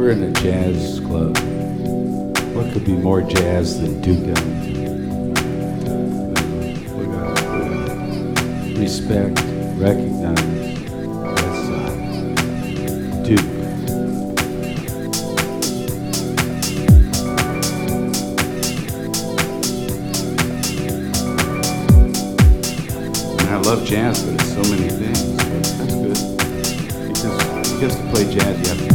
We're in a jazz club. What could be more jazz than Duke? Respect, recognize. That's uh, Duke. I love jazz, but it's so many things. That's good. Because, because to play jazz, you have to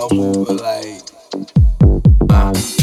trouble, but like, Is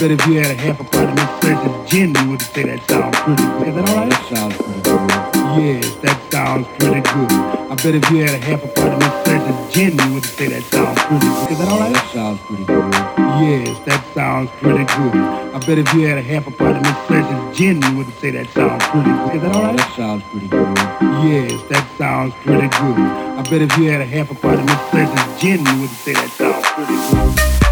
bet if you had a half a part of Miss Church's gin, you would say that sounds pretty good. Is that alright? That sounds pretty good. Yes, that sounds pretty good. I bet if you had a half a part of Miss Church's gin, you would say that sounds pretty good. Is that alright? That sounds pretty good. Yes, that sounds pretty good. I bet if you had a half a part of Miss Church's gin, you would say that sounds pretty good. Is that alright? That sounds pretty good. Yes, that sounds pretty good. I bet if you had a half a part of Miss Church's gin, you would say that sounds pretty good.